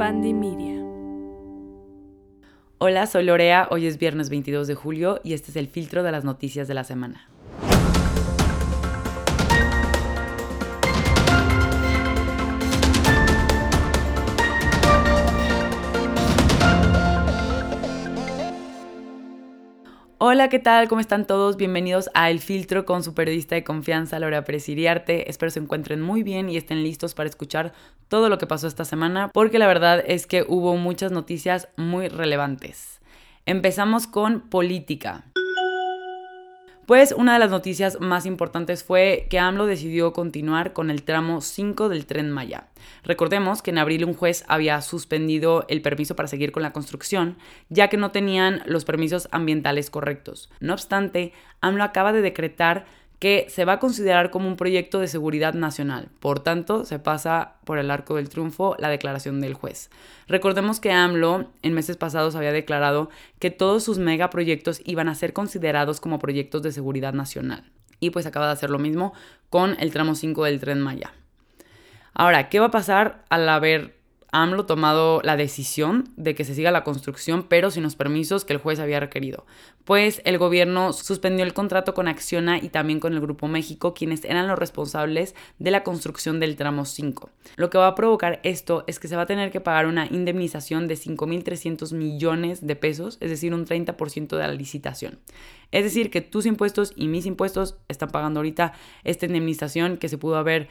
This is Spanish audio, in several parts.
Media. Hola, soy Lorea, hoy es viernes 22 de julio y este es el filtro de las noticias de la semana. Hola, ¿qué tal? ¿Cómo están todos? Bienvenidos a El Filtro con su periodista de confianza, Laura Presiriarte. Espero se encuentren muy bien y estén listos para escuchar todo lo que pasó esta semana, porque la verdad es que hubo muchas noticias muy relevantes. Empezamos con política. Pues una de las noticias más importantes fue que AMLO decidió continuar con el tramo 5 del tren Maya. Recordemos que en abril un juez había suspendido el permiso para seguir con la construcción, ya que no tenían los permisos ambientales correctos. No obstante, AMLO acaba de decretar que se va a considerar como un proyecto de seguridad nacional. Por tanto, se pasa por el arco del triunfo la declaración del juez. Recordemos que AMLO en meses pasados había declarado que todos sus megaproyectos iban a ser considerados como proyectos de seguridad nacional. Y pues acaba de hacer lo mismo con el tramo 5 del tren Maya. Ahora, ¿qué va a pasar al haber AMLO tomado la decisión de que se siga la construcción, pero sin los permisos que el juez había requerido. Pues el gobierno suspendió el contrato con Acciona y también con el Grupo México, quienes eran los responsables de la construcción del tramo 5. Lo que va a provocar esto es que se va a tener que pagar una indemnización de 5.300 millones de pesos, es decir, un 30% de la licitación. Es decir, que tus impuestos y mis impuestos están pagando ahorita esta indemnización que se pudo haber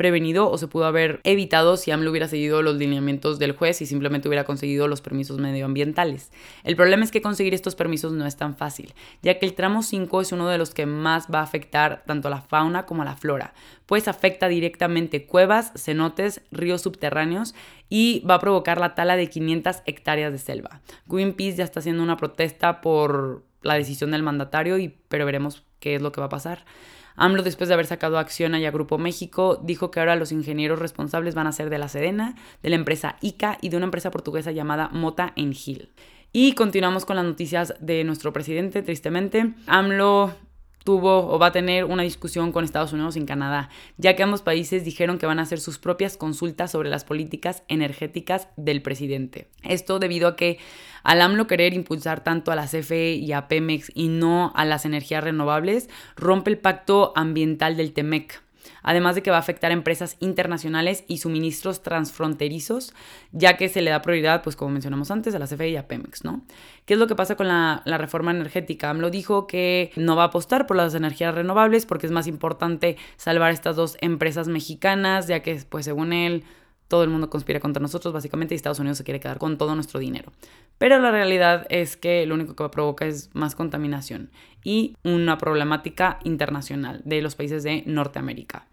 prevenido o se pudo haber evitado si AMLO hubiera seguido los lineamientos del juez y simplemente hubiera conseguido los permisos medioambientales. El problema es que conseguir estos permisos no es tan fácil, ya que el tramo 5 es uno de los que más va a afectar tanto a la fauna como a la flora, pues afecta directamente cuevas, cenotes, ríos subterráneos y va a provocar la tala de 500 hectáreas de selva. Greenpeace ya está haciendo una protesta por la decisión del mandatario, y, pero veremos qué es lo que va a pasar. AMLO, después de haber sacado acción a Grupo México, dijo que ahora los ingenieros responsables van a ser de la Sedena, de la empresa ICA y de una empresa portuguesa llamada Mota en Gil. Y continuamos con las noticias de nuestro presidente, tristemente. AMLO tuvo o va a tener una discusión con Estados Unidos y Canadá, ya que ambos países dijeron que van a hacer sus propias consultas sobre las políticas energéticas del presidente. Esto debido a que al AMLO querer impulsar tanto a la CFE y a Pemex y no a las energías renovables, rompe el pacto ambiental del TEMEC además de que va a afectar a empresas internacionales y suministros transfronterizos, ya que se le da prioridad, pues como mencionamos antes, a la CFE y a Pemex, ¿no? ¿Qué es lo que pasa con la, reforma energética? AMLO dijo que no va a apostar por las energías renovables porque es más importante salvar estas dos empresas mexicanas, ya que, pues según él, todo el mundo conspira contra nosotros, básicamente, y Estados Unidos se quiere quedar con todo nuestro dinero. Pero la realidad es que lo único que provoca es más contaminación y una problemática internacional de los países de Norteamérica.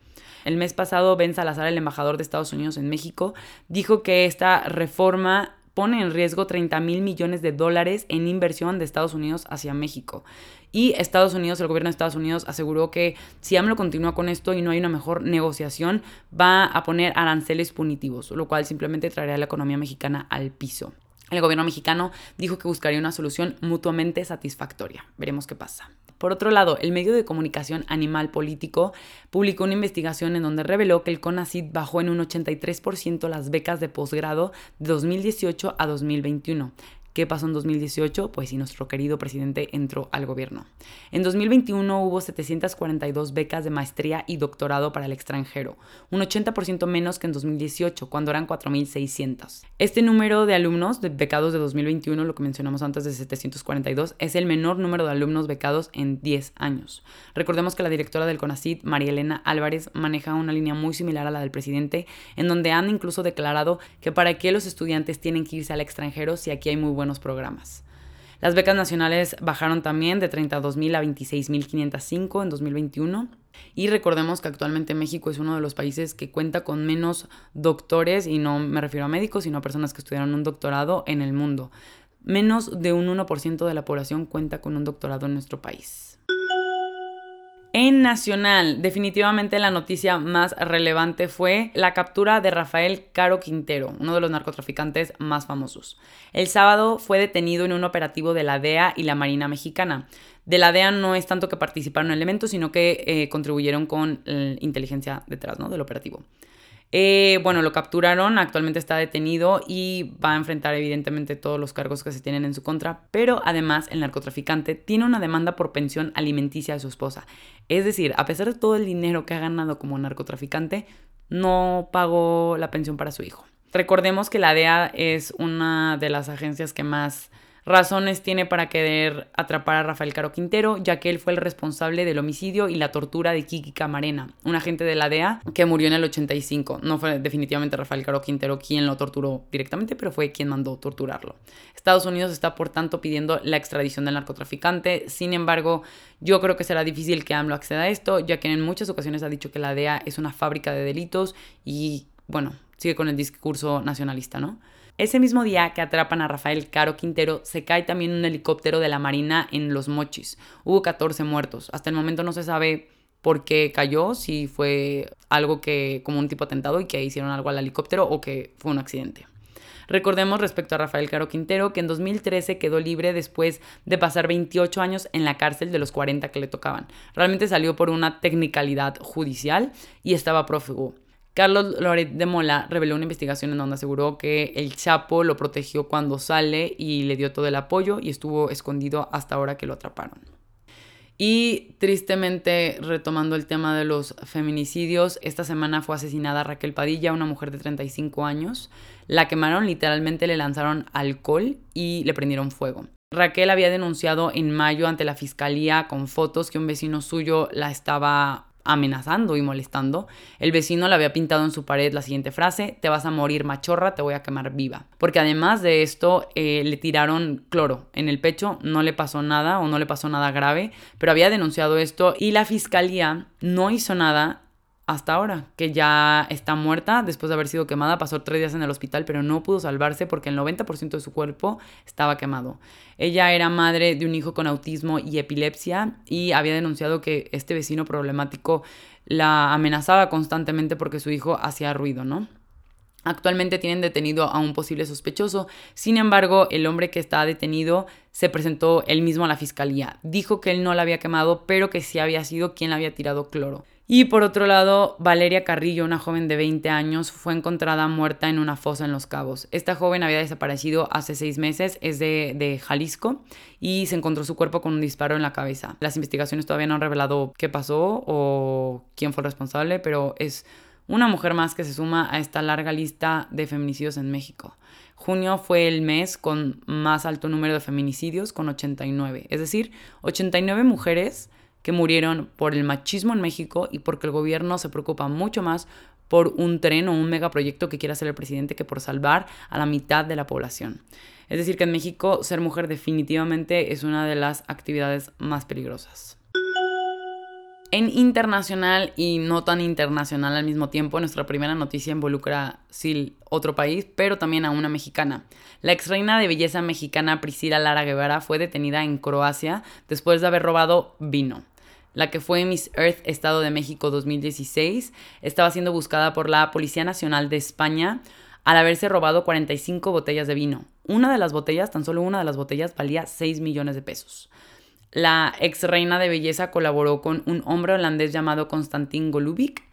El mes pasado, Ben Salazar, el embajador de Estados Unidos en México, dijo que esta reforma pone en riesgo 30 mil millones de dólares en inversión de Estados Unidos hacia México. Y Estados Unidos, el gobierno de Estados Unidos aseguró que si AMLO continúa con esto y no hay una mejor negociación, va a poner aranceles punitivos, lo cual simplemente traerá a la economía mexicana al piso. El gobierno mexicano dijo que buscaría una solución mutuamente satisfactoria. Veremos qué pasa. Por otro lado, el medio de comunicación Animal Político publicó una investigación en donde reveló que el CONACYT bajó en un 83% las becas de posgrado de 2018 a 2021, ¿Qué pasó en 2018? Pues si nuestro querido presidente entró al gobierno. En 2021 hubo 742 becas de maestría y doctorado para el extranjero, un 80% menos que en 2018, cuando eran 4.600. Este número de alumnos de becados de 2021, lo que mencionamos antes de 742, es el menor número de alumnos becados en 10 años. Recordemos que la directora del CONACYT, María Elena Álvarez, maneja una línea muy similar a la del presidente, en donde han incluso declarado que para qué los estudiantes tienen que irse al extranjero si aquí hay muy buenos programas. Las becas nacionales bajaron también de 32.000 a 26.505 en 2021. Y recordemos que actualmente México es uno de los países que cuenta con menos doctores, y no me refiero a médicos, sino a personas que estudiaron un doctorado en el mundo. Menos de un 1% de la población cuenta con un doctorado en nuestro país. En Nacional, definitivamente la noticia más relevante fue la captura de Rafael Caro Quintero, uno de los narcotraficantes más famosos. El sábado fue detenido en un operativo de la DEA y la Marina Mexicana. De la DEA no es tanto que participaron en el evento, sino que eh, contribuyeron con la inteligencia detrás ¿no? del operativo. Eh, bueno, lo capturaron, actualmente está detenido y va a enfrentar evidentemente todos los cargos que se tienen en su contra, pero además el narcotraficante tiene una demanda por pensión alimenticia de su esposa. Es decir, a pesar de todo el dinero que ha ganado como narcotraficante, no pagó la pensión para su hijo. Recordemos que la DEA es una de las agencias que más razones tiene para querer atrapar a Rafael Caro Quintero, ya que él fue el responsable del homicidio y la tortura de Kiki Camarena, un agente de la DEA que murió en el 85. No fue definitivamente Rafael Caro Quintero quien lo torturó directamente, pero fue quien mandó torturarlo. Estados Unidos está por tanto pidiendo la extradición del narcotraficante, sin embargo, yo creo que será difícil que AMLO acceda a esto, ya que en muchas ocasiones ha dicho que la DEA es una fábrica de delitos y, bueno, sigue con el discurso nacionalista, ¿no? Ese mismo día que atrapan a Rafael Caro Quintero, se cae también un helicóptero de la Marina en Los Mochis. Hubo 14 muertos. Hasta el momento no se sabe por qué cayó, si fue algo que, como un tipo atentado y que hicieron algo al helicóptero o que fue un accidente. Recordemos respecto a Rafael Caro Quintero que en 2013 quedó libre después de pasar 28 años en la cárcel de los 40 que le tocaban. Realmente salió por una technicalidad judicial y estaba prófugo. Carlos Loret de Mola reveló una investigación en donde aseguró que el Chapo lo protegió cuando sale y le dio todo el apoyo y estuvo escondido hasta ahora que lo atraparon. Y tristemente, retomando el tema de los feminicidios, esta semana fue asesinada Raquel Padilla, una mujer de 35 años. La quemaron, literalmente le lanzaron alcohol y le prendieron fuego. Raquel había denunciado en mayo ante la fiscalía con fotos que un vecino suyo la estaba amenazando y molestando, el vecino le había pintado en su pared la siguiente frase, te vas a morir machorra, te voy a quemar viva. Porque además de esto, eh, le tiraron cloro en el pecho, no le pasó nada o no le pasó nada grave, pero había denunciado esto y la fiscalía no hizo nada hasta ahora, que ya está muerta después de haber sido quemada, pasó tres días en el hospital, pero no pudo salvarse porque el 90% de su cuerpo estaba quemado. Ella era madre de un hijo con autismo y epilepsia y había denunciado que este vecino problemático la amenazaba constantemente porque su hijo hacía ruido, ¿no? Actualmente tienen detenido a un posible sospechoso, sin embargo, el hombre que está detenido se presentó él mismo a la fiscalía. Dijo que él no la había quemado, pero que sí había sido quien le había tirado cloro. Y por otro lado, Valeria Carrillo, una joven de 20 años, fue encontrada muerta en una fosa en Los Cabos. Esta joven había desaparecido hace seis meses, es de, Jalisco, y se encontró su cuerpo con un disparo en la cabeza. Las investigaciones todavía no han revelado qué pasó o quién fue el responsable, pero es una mujer más que se suma a esta larga lista de feminicidios en México. Junio fue el mes con más alto número de feminicidios, con 89. Es decir, 89 mujeres que murieron por el machismo en México y porque el gobierno se preocupa mucho más por un tren o un megaproyecto que quiera hacer el presidente que por salvar a la mitad de la población. Es decir, que en México ser mujer definitivamente es una de las actividades más peligrosas. En internacional y no tan internacional al mismo tiempo, nuestra primera noticia involucra sí otro país, pero también a una mexicana. La ex reina de belleza mexicana Priscila Lara Guevara fue detenida en Croacia después de haber robado vino la que fue Miss Earth Estado de México 2016, estaba siendo buscada por la Policía Nacional de España al haberse robado 45 botellas de vino. Una de las botellas, tan solo una de las botellas, valía 6 millones de pesos. La ex reina de belleza colaboró con un hombre holandés llamado Konstantin Golubic.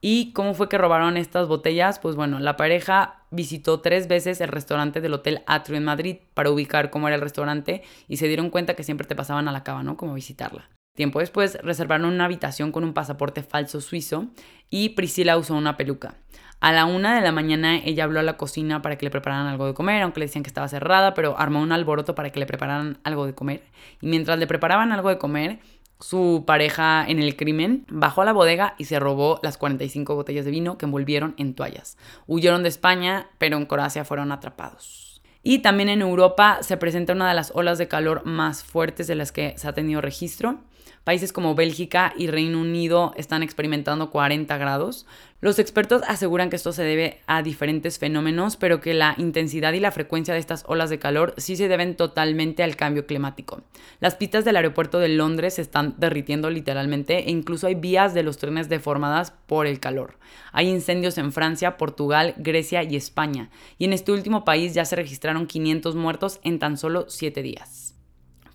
¿Y cómo fue que robaron estas botellas? Pues bueno, la pareja visitó tres veces el restaurante del Hotel Atrio en Madrid para ubicar cómo era el restaurante y se dieron cuenta que siempre te pasaban a la cava, ¿no? Como visitarla. Tiempo después reservaron una habitación con un pasaporte falso suizo y Priscila usó una peluca. A la una de la mañana ella habló a la cocina para que le prepararan algo de comer, aunque le decían que estaba cerrada, pero armó un alboroto para que le prepararan algo de comer. Y mientras le preparaban algo de comer, su pareja en el crimen bajó a la bodega y se robó las 45 botellas de vino que envolvieron en toallas. Huyeron de España, pero en Croacia fueron atrapados. Y también en Europa se presenta una de las olas de calor más fuertes de las que se ha tenido registro. Países como Bélgica y Reino Unido están experimentando 40 grados. Los expertos aseguran que esto se debe a diferentes fenómenos, pero que la intensidad y la frecuencia de estas olas de calor sí se deben totalmente al cambio climático. Las pistas del aeropuerto de Londres se están derritiendo literalmente e incluso hay vías de los trenes deformadas por el calor. Hay incendios en Francia, Portugal, Grecia y España, y en este último país ya se registraron 500 muertos en tan solo 7 días.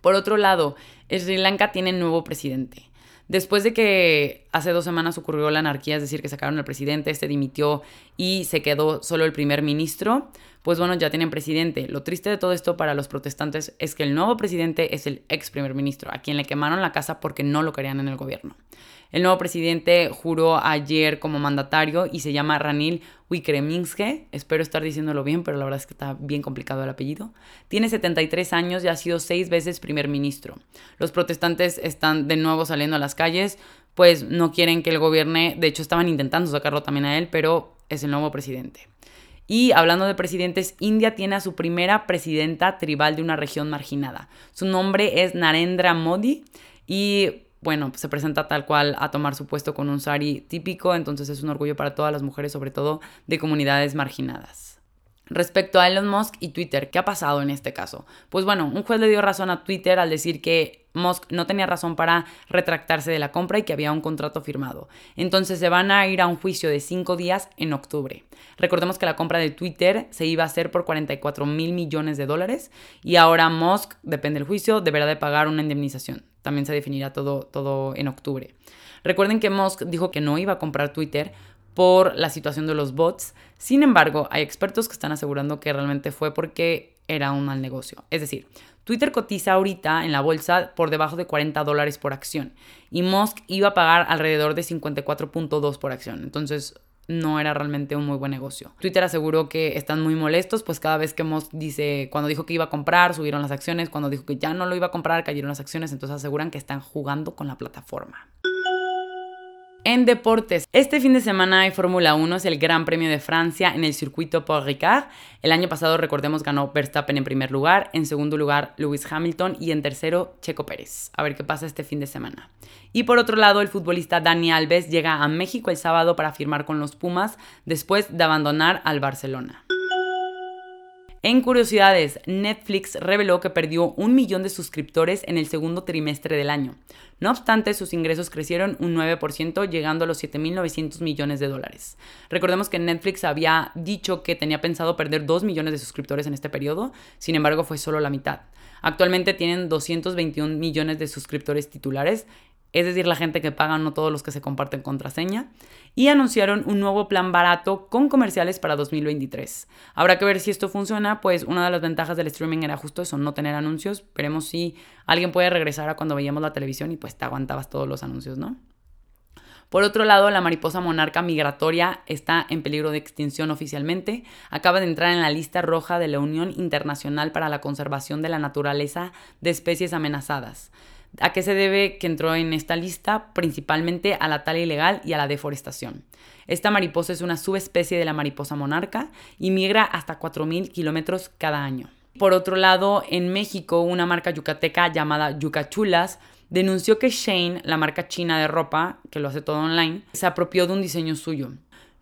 Por otro lado, Sri Lanka tiene nuevo presidente. Después de que hace dos semanas ocurrió la anarquía, es decir, que sacaron al presidente, este dimitió y se quedó solo el primer ministro, pues bueno, ya tienen presidente. Lo triste de todo esto para los protestantes es que el nuevo presidente es el ex primer ministro, a quien le quemaron la casa porque no lo querían en el gobierno. El nuevo presidente juró ayer como mandatario y se llama Ranil Wickremesinghe. Espero estar diciéndolo bien, pero la verdad es que está bien complicado el apellido. Tiene 73 años y ha sido seis veces primer ministro. Los protestantes están de nuevo saliendo a las calles, pues no quieren que el gobierne. De hecho, estaban intentando sacarlo también a él, pero es el nuevo presidente. Y hablando de presidentes, India tiene a su primera presidenta tribal de una región marginada. Su nombre es Narendra Modi y bueno, se presenta tal cual a tomar su puesto con un sari típico, entonces es un orgullo para todas las mujeres, sobre todo de comunidades marginadas. Respecto a Elon Musk y Twitter, ¿qué ha pasado en este caso? Pues bueno, un juez le dio razón a Twitter al decir que Musk no tenía razón para retractarse de la compra y que había un contrato firmado. Entonces se van a ir a un juicio de cinco días en octubre. Recordemos que la compra de Twitter se iba a hacer por 44 mil millones de dólares y ahora Musk, depende del juicio, deberá de pagar una indemnización. También se definirá todo, todo en octubre. Recuerden que Musk dijo que no iba a comprar Twitter por la situación de los bots. Sin embargo, hay expertos que están asegurando que realmente fue porque era un mal negocio. Es decir, Twitter cotiza ahorita en la bolsa por debajo de 40 dólares por acción y Musk iba a pagar alrededor de 54.2 por acción. Entonces, no era realmente un muy buen negocio. Twitter aseguró que están muy molestos, pues cada vez que Musk dice, cuando dijo que iba a comprar, subieron las acciones, cuando dijo que ya no lo iba a comprar, cayeron las acciones, entonces aseguran que están jugando con la plataforma. En deportes, este fin de semana hay Fórmula 1, es el Gran Premio de Francia en el circuito Paul Ricard. El año pasado, recordemos, ganó Verstappen en primer lugar, en segundo lugar Lewis Hamilton y en tercero Checo Pérez. A ver qué pasa este fin de semana. Y por otro lado, el futbolista Dani Alves llega a México el sábado para firmar con los Pumas después de abandonar al Barcelona. En curiosidades, Netflix reveló que perdió un millón de suscriptores en el segundo trimestre del año. No obstante, sus ingresos crecieron un 9%, llegando a los 7.900 millones de dólares. Recordemos que Netflix había dicho que tenía pensado perder 2 millones de suscriptores en este periodo, sin embargo fue solo la mitad. Actualmente tienen 221 millones de suscriptores titulares, es decir, la gente que paga, no todos los que se comparten contraseña, y anunciaron un nuevo plan barato con comerciales para 2023. Habrá que ver si esto funciona, pues una de las ventajas del streaming era justo eso, no tener anuncios. Veremos si alguien puede regresar a cuando veíamos la televisión y pues te aguantabas todos los anuncios, ¿no? Por otro lado, la mariposa monarca migratoria está en peligro de extinción oficialmente. Acaba de entrar en la lista roja de la Unión Internacional para la Conservación de la Naturaleza de Especies Amenazadas. ¿A qué se debe que entró en esta lista? Principalmente a la tala ilegal y a la deforestación. Esta mariposa es una subespecie de la mariposa monarca y migra hasta 4.000 kilómetros cada año. Por otro lado, en México, una marca yucateca llamada Yucachulas denunció que Shane, la marca china de ropa, que lo hace todo online, se apropió de un diseño suyo.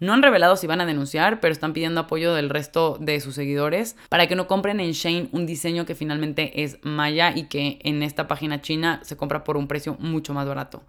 No han revelado si van a denunciar, pero están pidiendo apoyo del resto de sus seguidores para que no compren en Shane un diseño que finalmente es Maya y que en esta página china se compra por un precio mucho más barato.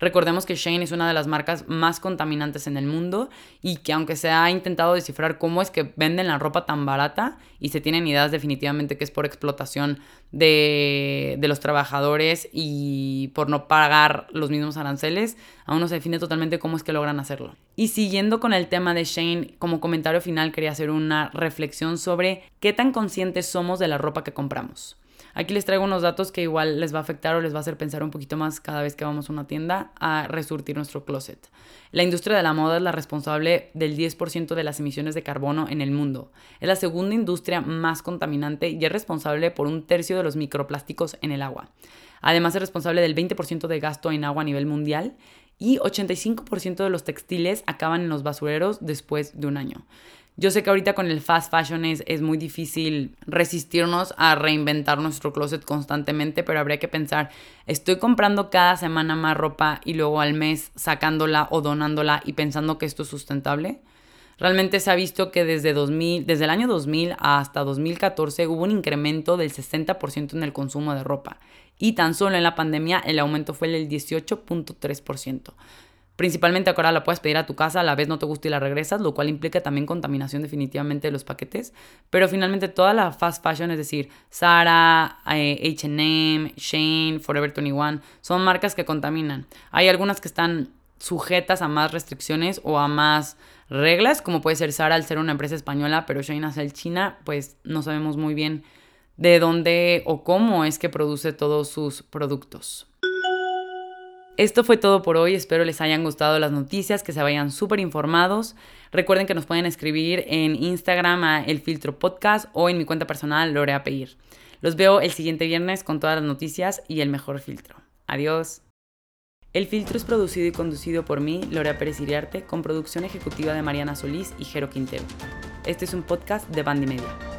Recordemos que Shane es una de las marcas más contaminantes en el mundo y que aunque se ha intentado descifrar cómo es que venden la ropa tan barata y se tienen ideas definitivamente que es por explotación de, de los trabajadores y por no pagar los mismos aranceles, aún no se define totalmente cómo es que logran hacerlo. Y siguiendo con el tema de Shane, como comentario final quería hacer una reflexión sobre qué tan conscientes somos de la ropa que compramos. Aquí les traigo unos datos que igual les va a afectar o les va a hacer pensar un poquito más cada vez que vamos a una tienda a resurtir nuestro closet. La industria de la moda es la responsable del 10% de las emisiones de carbono en el mundo. Es la segunda industria más contaminante y es responsable por un tercio de los microplásticos en el agua. Además es responsable del 20% de gasto en agua a nivel mundial y 85% de los textiles acaban en los basureros después de un año. Yo sé que ahorita con el fast fashion es, es, muy difícil resistirnos a reinventar nuestro closet constantemente, pero habría que pensar, estoy comprando cada semana más ropa y luego al mes sacándola o donándola y pensando que esto es sustentable. Realmente se ha visto que desde, 2000, desde el año 2000 hasta 2014 hubo un incremento del 60% en el consumo de ropa y tan solo en la pandemia el aumento fue del 18.3%. Principalmente ahora la puedes pedir a tu casa, a la vez no te gusta y la regresas, lo cual implica también contaminación definitivamente de los paquetes. Pero finalmente toda la fast fashion, es decir, Zara, HM, Shane, Forever 21, son marcas que contaminan. Hay algunas que están sujetas a más restricciones o a más reglas, como puede ser Sara al ser una empresa española, pero Shane al ser China, pues no sabemos muy bien de dónde o cómo es que produce todos sus productos. Esto fue todo por hoy, espero les hayan gustado las noticias, que se vayan súper informados. Recuerden que nos pueden escribir en Instagram a El Filtro Podcast o en mi cuenta personal Lorea Peir. Los veo el siguiente viernes con todas las noticias y el mejor filtro. Adiós. El filtro es producido y conducido por mí, Lorea Pérez Iriarte, con producción ejecutiva de Mariana Solís y Jero Quintero. Este es un podcast de Bandy Media.